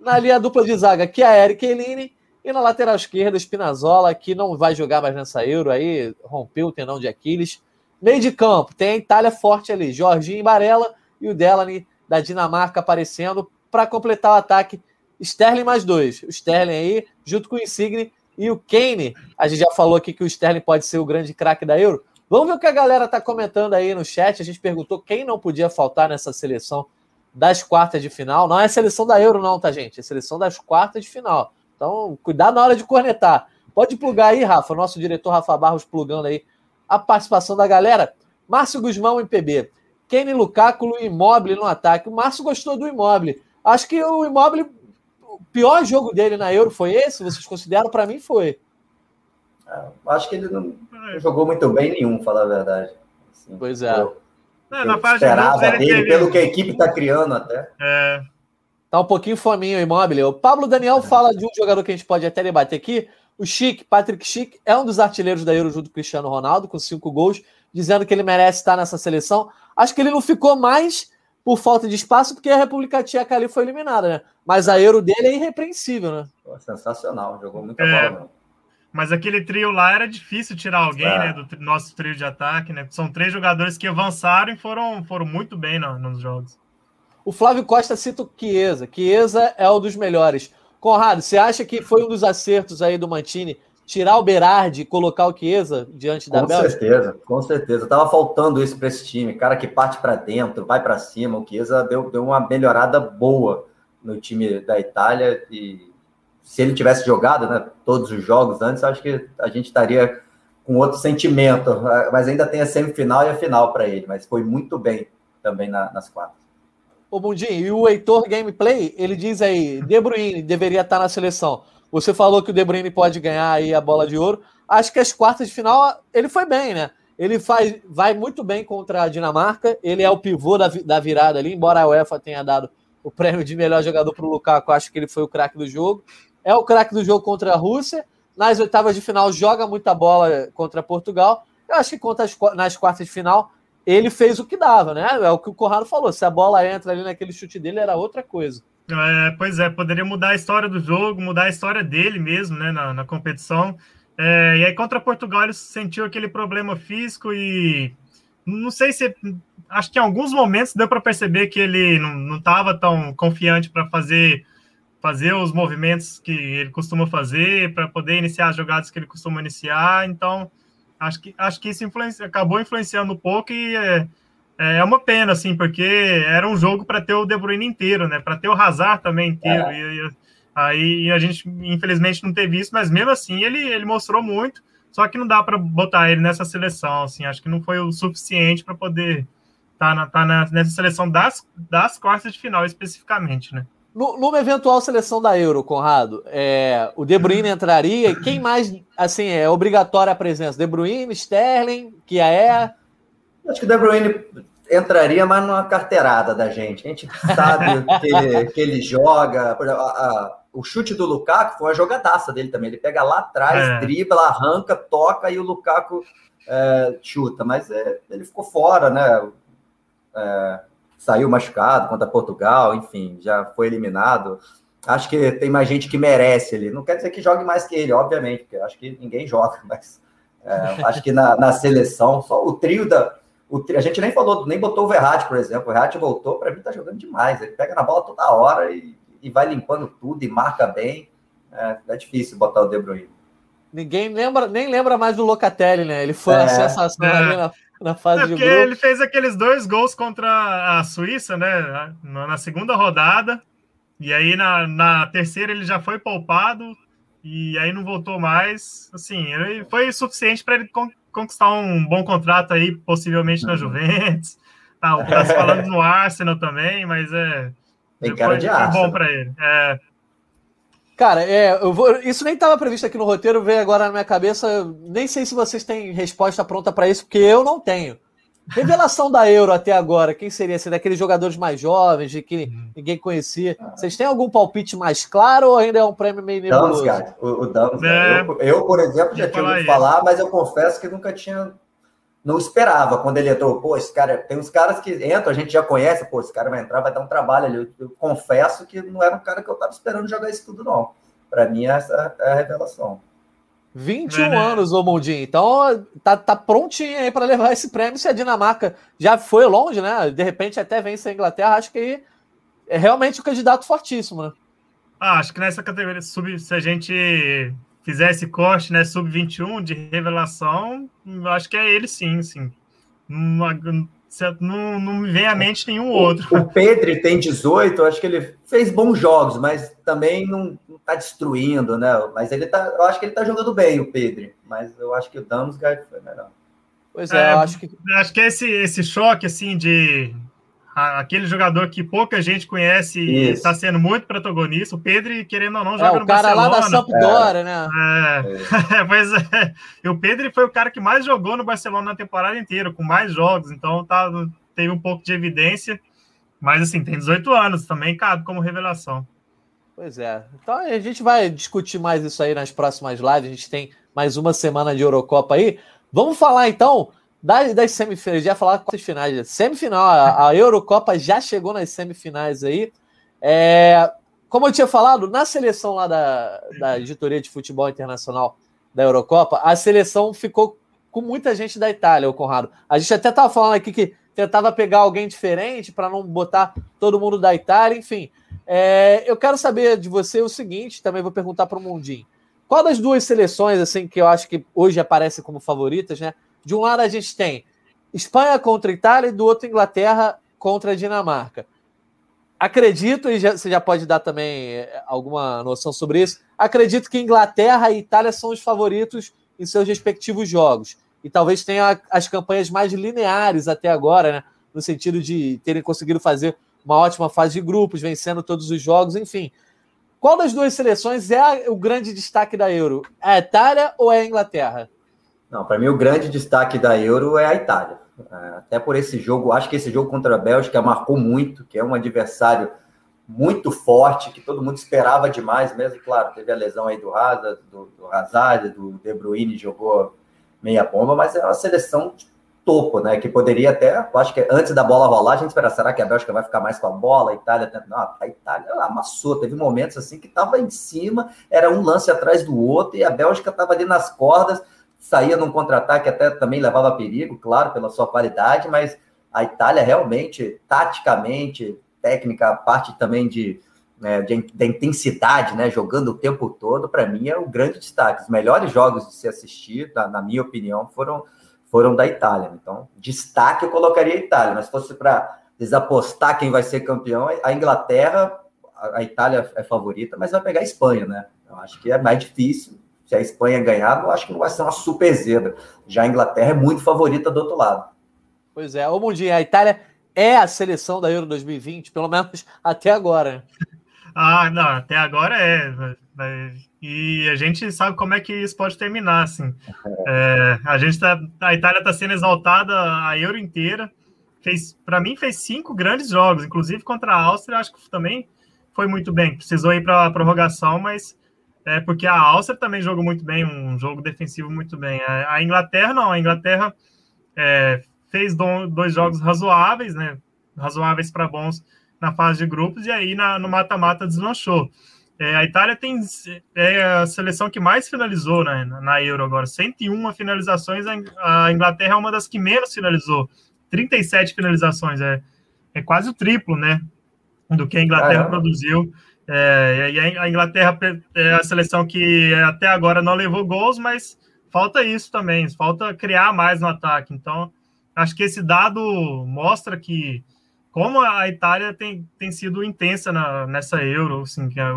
na linha dupla de zaga, que é a Eric Eline, e na lateral esquerda, Spinazzola, que não vai jogar mais nessa Euro aí, rompeu o tendão de Aquiles. Meio de campo, tem a Itália forte ali, Jorginho Barella e o Delany da Dinamarca aparecendo para completar o ataque. Sterling mais dois. O Sterling aí, junto com o Insigne e o Kane. A gente já falou aqui que o Sterling pode ser o grande craque da Euro. Vamos ver o que a galera está comentando aí no chat. A gente perguntou quem não podia faltar nessa seleção das quartas de final. Não é seleção da Euro, não, tá, gente? É seleção das quartas de final. Então, cuidado na hora de cornetar. Pode plugar aí, Rafa, nosso diretor Rafa Barros plugando aí a participação da galera. Márcio Guzmão, MPB. Kenny Lukaku Imóvel no ataque. O Márcio gostou do Imóvel. Acho que o Imóvel, o pior jogo dele na Euro foi esse? Vocês consideram? Para mim, foi. É, acho que ele não, jogou muito bem nenhum, falar a verdade. Assim, pois é. Eu, é na parte esperava dele, teve... pelo que a equipe está criando até. É. Tá um pouquinho fominho o imóvel. O Pablo Daniel fala de um jogador que a gente pode até debater aqui. O Chic, Patrick Chic, é um dos artilheiros da Euro junto com o Cristiano Ronaldo, com cinco gols, dizendo que ele merece estar nessa seleção. Acho que ele não ficou mais por falta de espaço, porque a República Tcheca ali foi eliminada, né? Mas a Euro dele é irrepreensível, né? Pô, sensacional, jogou muita é, bola. Mas aquele trio lá era difícil tirar alguém, é. né? Do nosso trio de ataque, né? São três jogadores que avançaram e foram, foram muito bem no, nos jogos. O Flávio Costa cita o Chiesa. Chiesa é um dos melhores. Conrado, você acha que foi um dos acertos aí do Mantini tirar o Berardi e colocar o Chiesa diante da com Bélgica? Com certeza, com certeza. Tava faltando isso para esse time, cara que parte para dentro, vai para cima. O Chiesa deu, deu uma melhorada boa no time da Itália e se ele tivesse jogado, né, todos os jogos antes, acho que a gente estaria com outro sentimento. Mas ainda tem a semifinal e a final para ele. Mas foi muito bem também na, nas quartas. Ô Bundinho, e o Heitor Gameplay, ele diz aí, De Bruyne deveria estar na seleção. Você falou que o De Bruyne pode ganhar aí a bola de ouro. Acho que as quartas de final ele foi bem, né? Ele faz, vai muito bem contra a Dinamarca. Ele é o pivô da, da virada ali, embora a UEFA tenha dado o prêmio de melhor jogador para o Lukaku, acho que ele foi o craque do jogo. É o craque do jogo contra a Rússia. Nas oitavas de final, joga muita bola contra Portugal. Eu acho que contra as, nas quartas de final, ele fez o que dava, né? É o que o Corrado falou. Se a bola entra ali naquele chute dele, era outra coisa. É, pois é, poderia mudar a história do jogo, mudar a história dele mesmo, né, na, na competição. É, e aí contra Portugal ele sentiu aquele problema físico e não sei se acho que em alguns momentos deu para perceber que ele não estava tão confiante para fazer fazer os movimentos que ele costuma fazer para poder iniciar as jogadas que ele costuma iniciar. Então acho que acho que isso influencia, acabou influenciando um pouco e é, é, é uma pena, assim, porque era um jogo para ter o De Bruyne inteiro, né? Para ter o Hazard também inteiro. É. E, e, aí a gente, infelizmente, não teve isso, mas mesmo assim ele, ele mostrou muito. Só que não dá para botar ele nessa seleção, assim. Acho que não foi o suficiente para poder estar tá na, tá na, nessa seleção das, das quartas de final, especificamente, né? No, numa eventual seleção da Euro, Conrado, é, o De Bruyne entraria e quem mais, assim, é obrigatória a presença? De Bruyne, Sterling, que é Acho que o De Bruyne entraria mais numa carteirada da gente. A gente sabe que, que ele joga. Por exemplo, a, o chute do Lukaku foi uma jogadaça dele também. Ele pega lá atrás, é. dribla, arranca, toca e o Lukaku é, chuta. Mas é, ele ficou fora, né? É, saiu machucado contra Portugal, enfim, já foi eliminado. Acho que tem mais gente que merece ele. Não quer dizer que jogue mais que ele, obviamente, porque acho que ninguém joga, mas é, acho que na, na, seleção, só o trio da. O tri, a gente nem falou, nem botou o Verratti, por exemplo. O Verratti voltou, para mim tá jogando demais. Ele pega na bola toda hora e, e vai limpando tudo e marca bem. É, é difícil botar o De Bruyne. Ninguém lembra, nem lembra mais do Locatelli, né? Ele foi é, a sensação é. ali na, na fase é de grupo. Ele fez aqueles dois gols contra a Suíça, né? Na, segunda rodada. E aí na, na terceira ele já foi poupado e aí não voltou mais. Assim, ele foi suficiente para ele con conquistar um bom contrato aí, possivelmente na uhum. Juventus. Tá, o tá falando no Arsenal também, mas é. Tem cara de foi bom para ele. É. Cara, é, eu vou, isso nem estava previsto aqui no roteiro, veio agora na minha cabeça. Nem sei se vocês têm resposta pronta para isso, porque eu não tenho. Revelação da Euro até agora, quem seria? Ser daqueles jogadores mais jovens, de que uhum. ninguém conhecia. Vocês têm algum palpite mais claro ou ainda é um prêmio meio nebuloso? Damsgaard, o, o Damsgaard. É, eu, eu, por exemplo, já tinha ouvido falar, mas eu confesso que nunca tinha. Não esperava quando ele entrou. Pô, esse cara. Tem uns caras que entram, a gente já conhece, pô, esse cara vai entrar, vai dar um trabalho ali. Eu, eu confesso que não era um cara que eu estava esperando jogar isso tudo, não. Para mim, essa é a revelação. 21 é, né? anos, ô Mundinho. Então tá, tá prontinho aí para levar esse prêmio. Se a Dinamarca já foi longe, né? De repente até vence a Inglaterra, acho que é realmente um candidato fortíssimo, né? Ah, acho que nessa categoria, sub, se a gente fizesse corte, né, sub-21 de revelação, acho que é ele sim, sim. Uma, não, não me vem à mente nenhum outro. O, o Pedro tem 18, acho que ele fez bons jogos, mas também não, está destruindo, né? Mas ele tá, eu acho que ele está jogando bem, o Pedro, mas eu acho que o Damsgaard foi melhor. Pois é, é acho que. Acho que esse, esse choque, assim, de aquele jogador que pouca gente conhece e está sendo muito protagonista. O Pedro, querendo ou não, joga é, no Barcelona. O cara lá da Sampdoria, é. né? É. é. pois é. E o Pedro foi o cara que mais jogou no Barcelona na temporada inteira, com mais jogos. Então tá, teve um pouco de evidência. Mas assim, tem 18 anos, também cabe como revelação. Pois é. Então a gente vai discutir mais isso aí nas próximas lives. A gente tem mais uma semana de Eurocopa aí. Vamos falar então das, das semifinais, já falar das finais. Semifinal, a, a, Eurocopa já chegou nas semifinais aí. É, como eu tinha falado, na seleção lá da, da editoria de futebol internacional da Eurocopa, a seleção ficou com muita gente da Itália, o Conrado. A gente até estava falando aqui que tentava pegar alguém diferente para não botar todo mundo da Itália, enfim. É, eu quero saber de você o seguinte, também vou perguntar para o Mundinho. Qual das duas seleções, assim, que eu acho que hoje aparecem como favoritas, né? De um lado a gente tem Espanha contra Itália e do outro Inglaterra contra a Dinamarca. Acredito, e já, você já pode dar também eh, alguma noção sobre isso, acredito que Inglaterra e Itália são os favoritos em seus respectivos jogos. E talvez tenha as campanhas mais lineares até agora, né? no sentido de terem conseguido fazer uma ótima fase de grupos, vencendo todos os jogos, enfim. Qual das duas seleções é o grande destaque da Euro? É a Itália ou é a Inglaterra? Não, para mim o grande destaque da Euro é a Itália. É, até por esse jogo, acho que esse jogo contra a Bélgica marcou muito, que é um adversário muito forte, que todo mundo esperava demais mesmo. Claro, teve a lesão aí do Hazard, do, do Hazard, do De Bruyne jogou meia bomba, mas é uma seleção de topo, né? Que poderia até, acho que antes da bola rolar, a gente espera, será que a Bélgica vai ficar mais com a bola? A Itália, não, a Itália amassou, teve momentos assim que estava em cima, era um lance atrás do outro, e a Bélgica estava ali nas cordas, saía num contra-ataque, até também levava perigo, claro, pela sua qualidade, mas a Itália realmente, taticamente, técnica, parte também de, né, de, da intensidade, né, jogando o tempo todo, para mim é o grande destaque. Os melhores jogos de se assistir, na, na, minha opinião, foram, foram da Itália. Então, destaque eu colocaria a Itália, mas se fosse para desapostar quem vai ser campeão, a Inglaterra, a, Itália é favorita, mas vai pegar a Espanha, né? Eu acho que é mais difícil, se a Espanha ganhar, eu acho que não vai ser uma super zebra. Já a Inglaterra é muito favorita do outro lado. Pois é, ô Mundinho, a Itália é a seleção da Euro 2020, pelo menos até agora. Ah, não, até agora é. E a gente sabe como é que isso pode terminar, assim. É, a gente tá, a Itália está sendo exaltada a Euro inteira. Fez, para mim, fez cinco grandes jogos, inclusive contra a Áustria, acho que também foi muito bem, precisou ir para a prorrogação, mas é porque a Áustria também jogou muito bem, um jogo defensivo muito bem. A, Inglaterra não, a Inglaterra é, fez do, dois jogos razoáveis, né? Razoáveis para bons na fase de grupos, e aí na, no mata-mata deslanchou. É, a Itália tem é a seleção que mais finalizou né, na Euro agora, 101 finalizações. A Inglaterra é uma das que menos finalizou, 37 finalizações, é, é quase o triplo, né? Do que a Inglaterra é. produziu. É, e a Inglaterra é a seleção que até agora não levou gols, mas falta isso também, falta criar mais no ataque. Então, acho que esse dado mostra que como a Itália tem, tem sido intensa na, nessa Euro, assim, é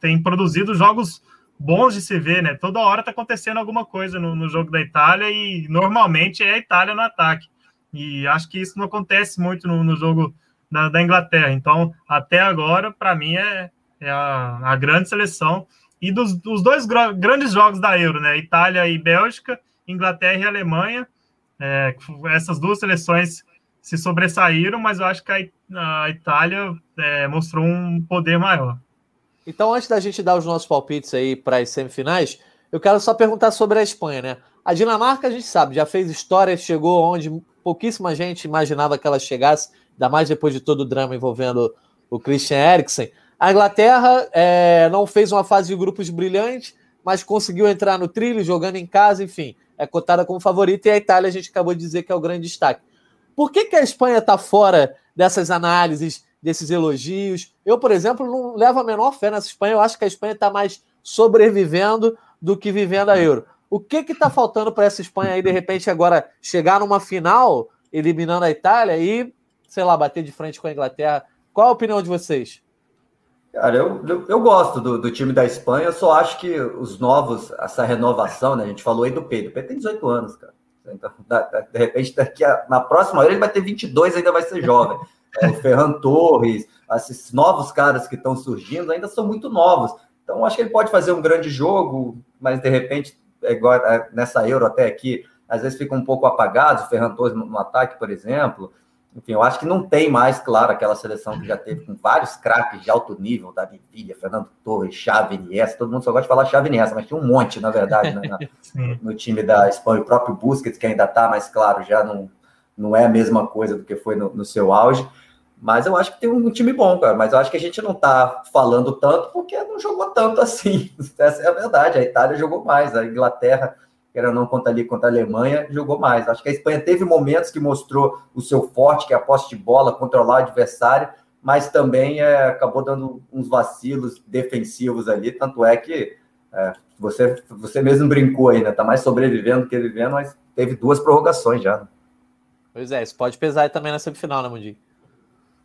tem produzido jogos bons de se ver, né? Toda hora tá acontecendo alguma coisa no, no jogo da Itália e normalmente é a Itália no ataque. E acho que isso não acontece muito no, no jogo da, da, Inglaterra. Então, até agora, para mim, é, é a, a, grande seleção. E dos, dos dois grandes jogos da Euro, né? Itália e Bélgica, Inglaterra e Alemanha. É, essas duas seleções se sobressaíram, mas eu acho que a, Itália é, mostrou um poder maior. Então, antes da gente dar os nossos palpites aí para as semifinais, eu quero só perguntar sobre a Espanha, né? A Dinamarca, a gente sabe, já fez história, chegou onde pouquíssima gente imaginava que ela chegasse, ainda mais depois de todo o drama envolvendo o Christian Eriksen. A Inglaterra é, não fez uma fase de grupos brilhante, mas conseguiu entrar no trilho, jogando em casa, enfim, é cotada como favorita, e a Itália a gente acabou de dizer que é o grande destaque. Por que, que a Espanha está fora dessas análises, desses elogios? Eu, por exemplo, não levo a menor fé nessa Espanha, eu acho que a Espanha está mais sobrevivendo do que vivendo a Euro. O que está faltando para essa Espanha aí, de repente, agora chegar numa final, eliminando a Itália e, sei lá, bater de frente com a Inglaterra? Qual a opinião de vocês? Cara, eu, eu, eu gosto do, do, time da Espanha, eu só acho que os novos, essa renovação, né? A gente falou aí do Pedro. O Pedro tem 18 anos, cara. Então, de repente, daqui a, na próxima hora ele vai ter 22, ainda vai ser jovem. É, o Ferran Torres, esses novos caras que estão surgindo ainda são muito novos. Então, acho que ele pode fazer um grande jogo, mas de repente, é igual é, nessa Euro até aqui, às vezes fica um pouco apagado. O Ferran Torres no, no ataque, por exemplo. Enfim, eu acho que não tem mais, claro, aquela seleção que já teve com vários craques de alto nível, Davi Villa, Fernando Torres, Xavi Iniesta, todo mundo só gosta de falar Xavi Iniesta, mas tinha um monte, na verdade, né, na, no time da Espanha, o próprio Busquets, que ainda está, mas claro, já não, não é a mesma coisa do que foi no, no seu auge, mas eu acho que tem um time bom, cara, mas eu acho que a gente não está falando tanto porque não jogou tanto assim, essa é a verdade, a Itália jogou mais, a Inglaterra que era não contra ali contra a Alemanha, jogou mais. Acho que a Espanha teve momentos que mostrou o seu forte, que é a posse de bola, controlar o adversário, mas também é, acabou dando uns vacilos defensivos ali, tanto é que é, você, você mesmo brincou aí, né? Tá mais sobrevivendo que vivendo, mas teve duas prorrogações já. Né? Pois é, isso pode pesar também na semifinal, né, Mundi?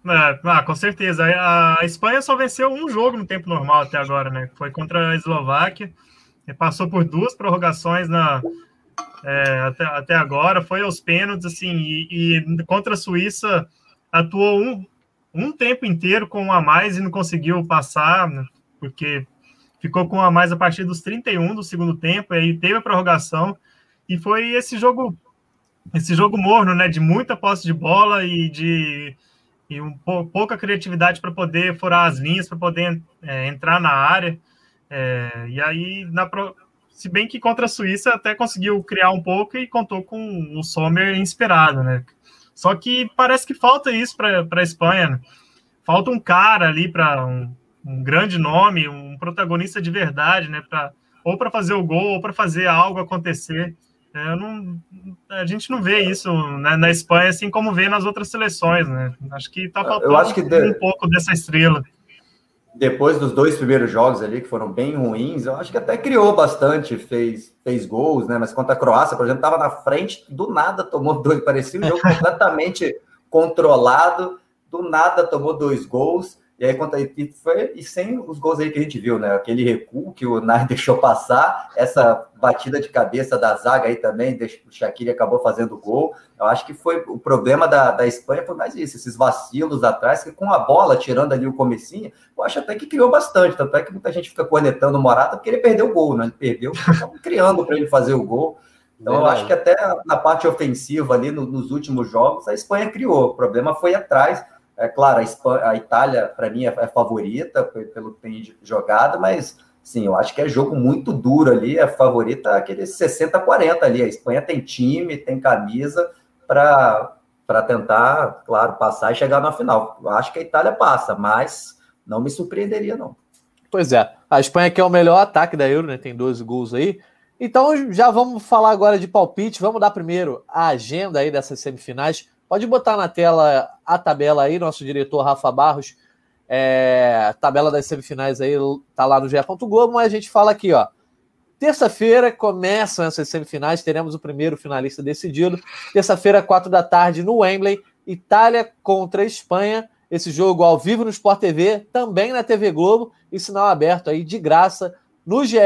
É, ah, com certeza. A, a Espanha só venceu um jogo no tempo normal até agora, né? Foi contra a Eslováquia passou por duas prorrogações na, é, até, até agora, foi aos pênaltis, assim, e, e, contra a Suíça atuou um, um tempo inteiro com um a mais e não conseguiu passar, né, porque ficou com um a mais a partir dos 31 do segundo tempo, e aí teve a prorrogação, e foi esse jogo esse jogo morno, né, de muita posse de bola e de e um, pouca criatividade para poder furar as linhas, para poder é, entrar na área. É, e aí, na pro... se bem que contra a Suíça até conseguiu criar um pouco e contou com o Sommer inspirado, né? Só que parece que falta isso para a Espanha. Né? Falta um cara ali para um, um, grande nome, um protagonista de verdade, né? Pra, ou para fazer o gol, ou para fazer algo acontecer. É, não, a gente não vê isso né, na Espanha assim como vê nas outras seleções, né? Acho que está faltando um pouco dessa estrela depois dos dois primeiros jogos ali, que foram bem ruins, eu acho que até criou bastante, fez, fez gols, né? Mas contra a Croácia, por exemplo, estava na frente, do nada tomou dois, parecia um jogo completamente controlado, do nada tomou dois gols. E aí, quanto a e foi e sem os gols aí que a gente viu, né? Aquele recuo que o Nai deixou passar, essa batida de cabeça da zaga aí também, o Shaqiri acabou fazendo gol. Eu acho que foi o problema da, da Espanha foi mais isso, esses vacilos atrás, que com a bola, tirando ali o comecinho, eu acho até que criou bastante. Tanto é que muita gente fica cornetando o Morata porque ele perdeu o gol, né? Ele perdeu, criando para ele fazer o gol. Então, eu acho que até na parte ofensiva ali, no, nos últimos jogos, a Espanha criou. O problema foi atrás É claro, a, Espanha, a Itália, para mim, é, é, favorita pelo que tem jogado, mas sim, eu acho que é jogo muito duro ali. É favorita aquele 60-40 ali. A Espanha tem time, tem camisa para tentar, claro, passar e chegar na final. Eu acho que a Itália passa, mas não me surpreenderia, não. Pois é, a Espanha que é o melhor ataque da Euro, né? Tem 12 gols aí. Então já vamos falar agora de palpite. Vamos dar primeiro a agenda aí dessas semifinais. Pode botar na tela a tabela aí, nosso diretor Rafa Barros. É, tabela das semifinais aí tá lá no GE. Globo, mas a gente fala aqui, ó. Terça-feira começam essas semifinais, teremos o primeiro finalista decidido. Terça-feira, quatro da tarde, no Wembley, Itália contra Espanha. Esse jogo ao vivo no Sport TV, também na TV Globo e sinal aberto aí de graça no GE.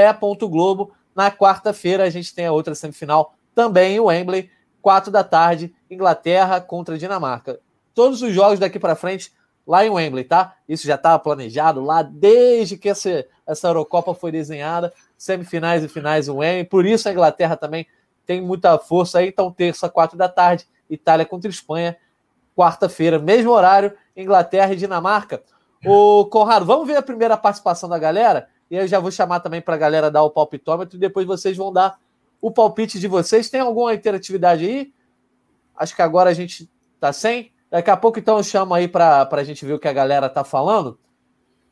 Globo. Na quarta-feira, a gente tem a outra semifinal também em Wembley, quatro da tarde, Inglaterra contra Dinamarca. Todos os jogos daqui para frente lá em Wembley, tá? Isso já estava planejado lá desde que essa, essa Eurocopa foi desenhada, semifinais e finais em Wembley. Por isso a Inglaterra também tem muita força aí. Então, terça, quatro da tarde, Itália contra Espanha. Quarta-feira, mesmo horário, Inglaterra e Dinamarca. O Conrado, vamos ver a primeira participação da galera? E eu já vou chamar também para a galera dar o palpitômetro e depois vocês vão dar o palpite de vocês. Tem alguma interatividade aí? Acho que agora a gente tá sem. Daqui a pouco, então, eu chamo aí para a gente ver o que a galera tá falando.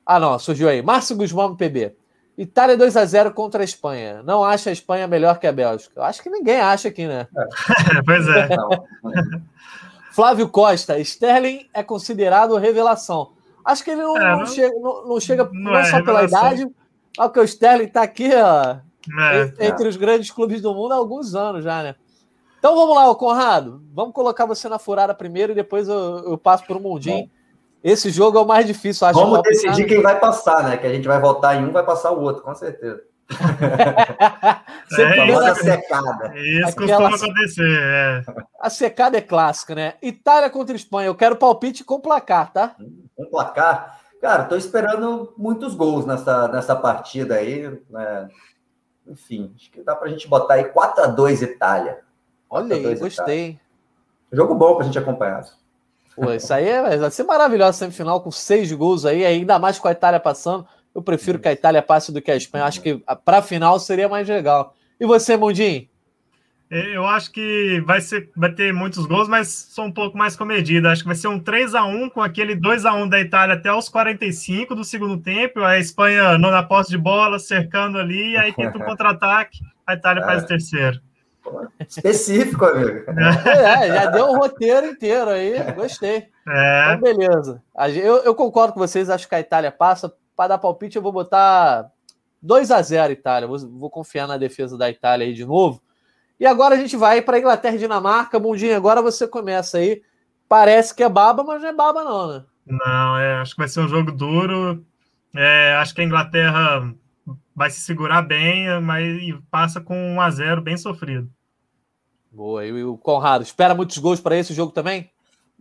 Ah, não, surgiu aí. Márcio Guzmão, PB. Itália 2 a 0 contra a Espanha. Não acha a Espanha melhor que a Bélgica? Eu acho que ninguém acha aqui, né? É. pois é. Flávio Costa. Sterling é considerado revelação. Acho que ele não, é, não, não chega, não, não chega não, não é só pela idade, Olha que o Sterling está aqui, ó, é, entre é. os grandes clubes do mundo há alguns anos já, né? Então vamos lá, Conrado. Vamos colocar você na furada primeiro e depois eu, eu passo para o Mundinho. Esse jogo é o mais difícil, acho. Vamos decidir quem vai passar, né? Que a gente vai votar em um, vai passar o outro, com certeza. Sempre é, a secada. Isso Aquela... costuma acontecer. É. A secada é clássica, né? Itália contra Espanha. Eu quero palpite com placar, tá? Com placar. Cara, estou esperando muitos gols nessa, nessa partida aí. Né? Enfim, acho que dá para a gente botar aí 4 a 2 Itália. Olha aí, gostei. Itália. Jogo bom para a gente acompanhar. Pô, isso aí é, vai ser maravilhoso semifinal com seis gols aí, ainda mais com a Itália passando. Eu prefiro que a Itália passe do que a Espanha. Acho que para a final seria mais legal. E você, Mundinho? É, eu acho que vai, ser, vai ter muitos gols, mas sou um pouco mais comedido. Acho que vai ser um 3 a 1 com aquele 2 a 1 da Itália até os 45 do segundo tempo. A Espanha na posse de bola, cercando ali, e aí tenta um contra-ataque, a Itália é. faz o terceiro. Específico, amigo. É, já deu o roteiro inteiro aí, gostei. É. Então, beleza. Eu, eu concordo com vocês, acho que a Itália passa. Para dar palpite, eu vou botar 2 a 0 Itália. Vou, vou confiar na defesa da Itália aí de novo. E agora a gente vai para Inglaterra e Dinamarca. Mundinho, agora você começa aí. Parece que é baba, mas não é baba, não, né? Não, é, acho que vai ser um jogo duro. É, acho que a Inglaterra vai se segurar bem, mas passa com 1 a 0 bem sofrido. Boa, e o Conrado, espera muitos gols para esse jogo também?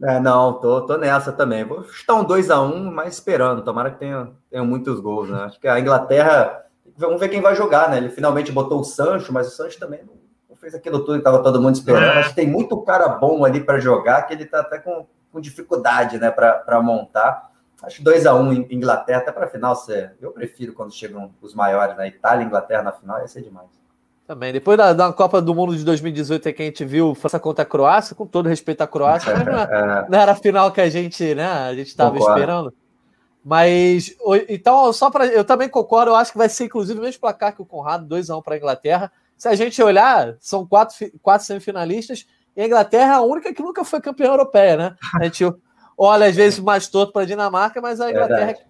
É, não, tô, tô nessa também. Vou estar um 2 a 1 mas esperando. Tomara que tenha, tenha muitos gols, né? Acho que a Inglaterra. Vamos ver quem vai jogar, né? Ele finalmente botou o Sancho, mas o Sancho também não fez aquilo tudo que estava todo mundo esperando. É. Acho que tem muito cara bom ali para jogar que ele está até com, com dificuldade né, para montar. Acho 2 a 1 um, Inglaterra, até para a final. Você, eu prefiro quando chegam os maiores, né? Itália e Inglaterra na final, ia ser demais. Também. Depois da, da Copa do Mundo de 2018, que a gente viu França contra a Croácia, com todo respeito à Croácia, mas não, é, é. não era a final que a gente, né, a gente estava esperando. Mas, então, só para. Eu também concordo, eu acho que vai ser, inclusive, o mesmo placar que o Conrado, 2x1 para a Inglaterra. Se a gente olhar, são quatro, quatro semifinalistas e a Inglaterra é a única que nunca foi campeã europeia, né? A gente olha às vezes mais torto para a Dinamarca, mas a Inglaterra Verdade.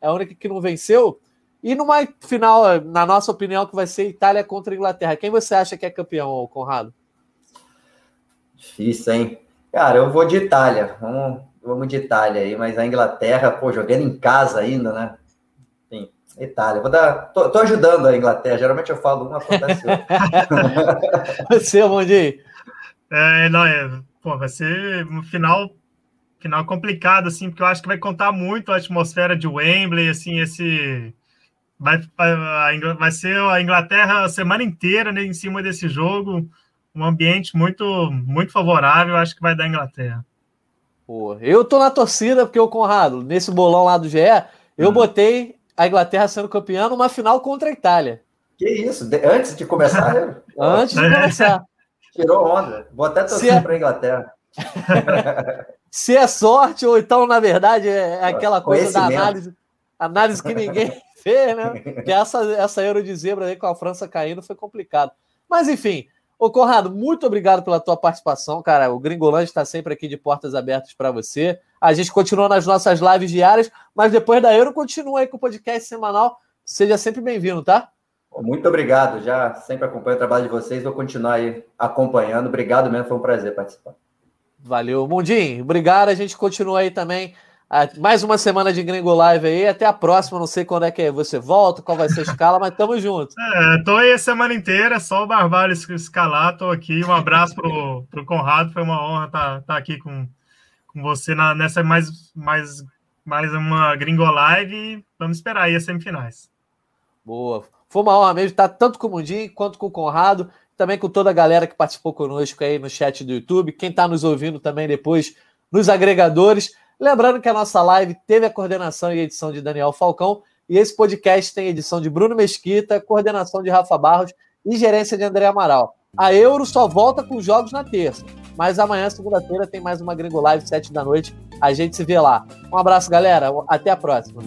é a única que não venceu. E numa final, na nossa opinião, que vai ser Itália contra a Inglaterra. Quem você acha que é campeão, Conrado? Difícil, hein? Cara, eu vou de Itália. Vamos, vamos de Itália aí, mas a Inglaterra, pô, jogando em casa ainda, né? Itália. Vou dar. Tô, tô, ajudando a Inglaterra. Geralmente eu falo uma, acontece Você, Mondi. É, não, é, pô, vai ser um final, final complicado, assim, porque eu acho que vai contar muito a atmosfera de Wembley, assim, esse. Vai, vai, vai ser a Inglaterra a semana inteira né, em cima desse jogo, um ambiente muito, muito favorável, acho que vai dar Inglaterra. Pô, eu tô na torcida porque o Conrado, nesse bolão lá do GE, eu hum. botei a Inglaterra sendo campeã numa final contra a Itália. Que isso? Antes de começar? antes de começar. Tirou onda. Vou até torcer é... para a Inglaterra. Se é sorte, ou então, na verdade, é, é aquela coisa da análise, análise que ninguém fez, né? Que essa, essa Euro de zebra aí com a França caindo foi complicado. Mas, enfim, Ô, Conrado, muito obrigado pela tua participação, cara. O Gringolândia está sempre aqui de portas abertas para você. A gente continua nas nossas lives diárias, mas depois da Euro, continua aí com o podcast semanal. Seja sempre bem-vindo, tá? Muito obrigado. Já sempre acompanho o trabalho de vocês. Vou continuar aí acompanhando. Obrigado mesmo, foi um prazer participar. Valeu. Mundinho, obrigado. A gente continua aí também mais uma semana de Gringo Live aí. Até a próxima. Não sei quando é que você volta, qual vai ser a escala, mas tamo junto. É, tô aí a semana inteira, só o Barbalho escalar. Tô aqui. Um abraço pro, pro Conrado. Foi uma honra estar tá, tá aqui com, com você na, nessa mais, mais, mais uma Gringo Live. Vamos esperar aí as semifinais. Boa. Foi uma honra mesmo estar tanto com o Mundinho quanto com o Conrado. Também com toda a galera que participou conosco aí no chat do YouTube. Quem está nos ouvindo também depois nos agregadores. Lembrando que a nossa live teve a coordenação e edição de Daniel Falcão e esse podcast tem edição de Bruno Mesquita, coordenação de Rafa Barros e gerência de André Amaral. A Euro só volta com jogos na terça, mas amanhã, segunda-feira, tem mais uma Gringo Live, sete da noite. A gente se vê lá. Um abraço, galera. Até a próxima.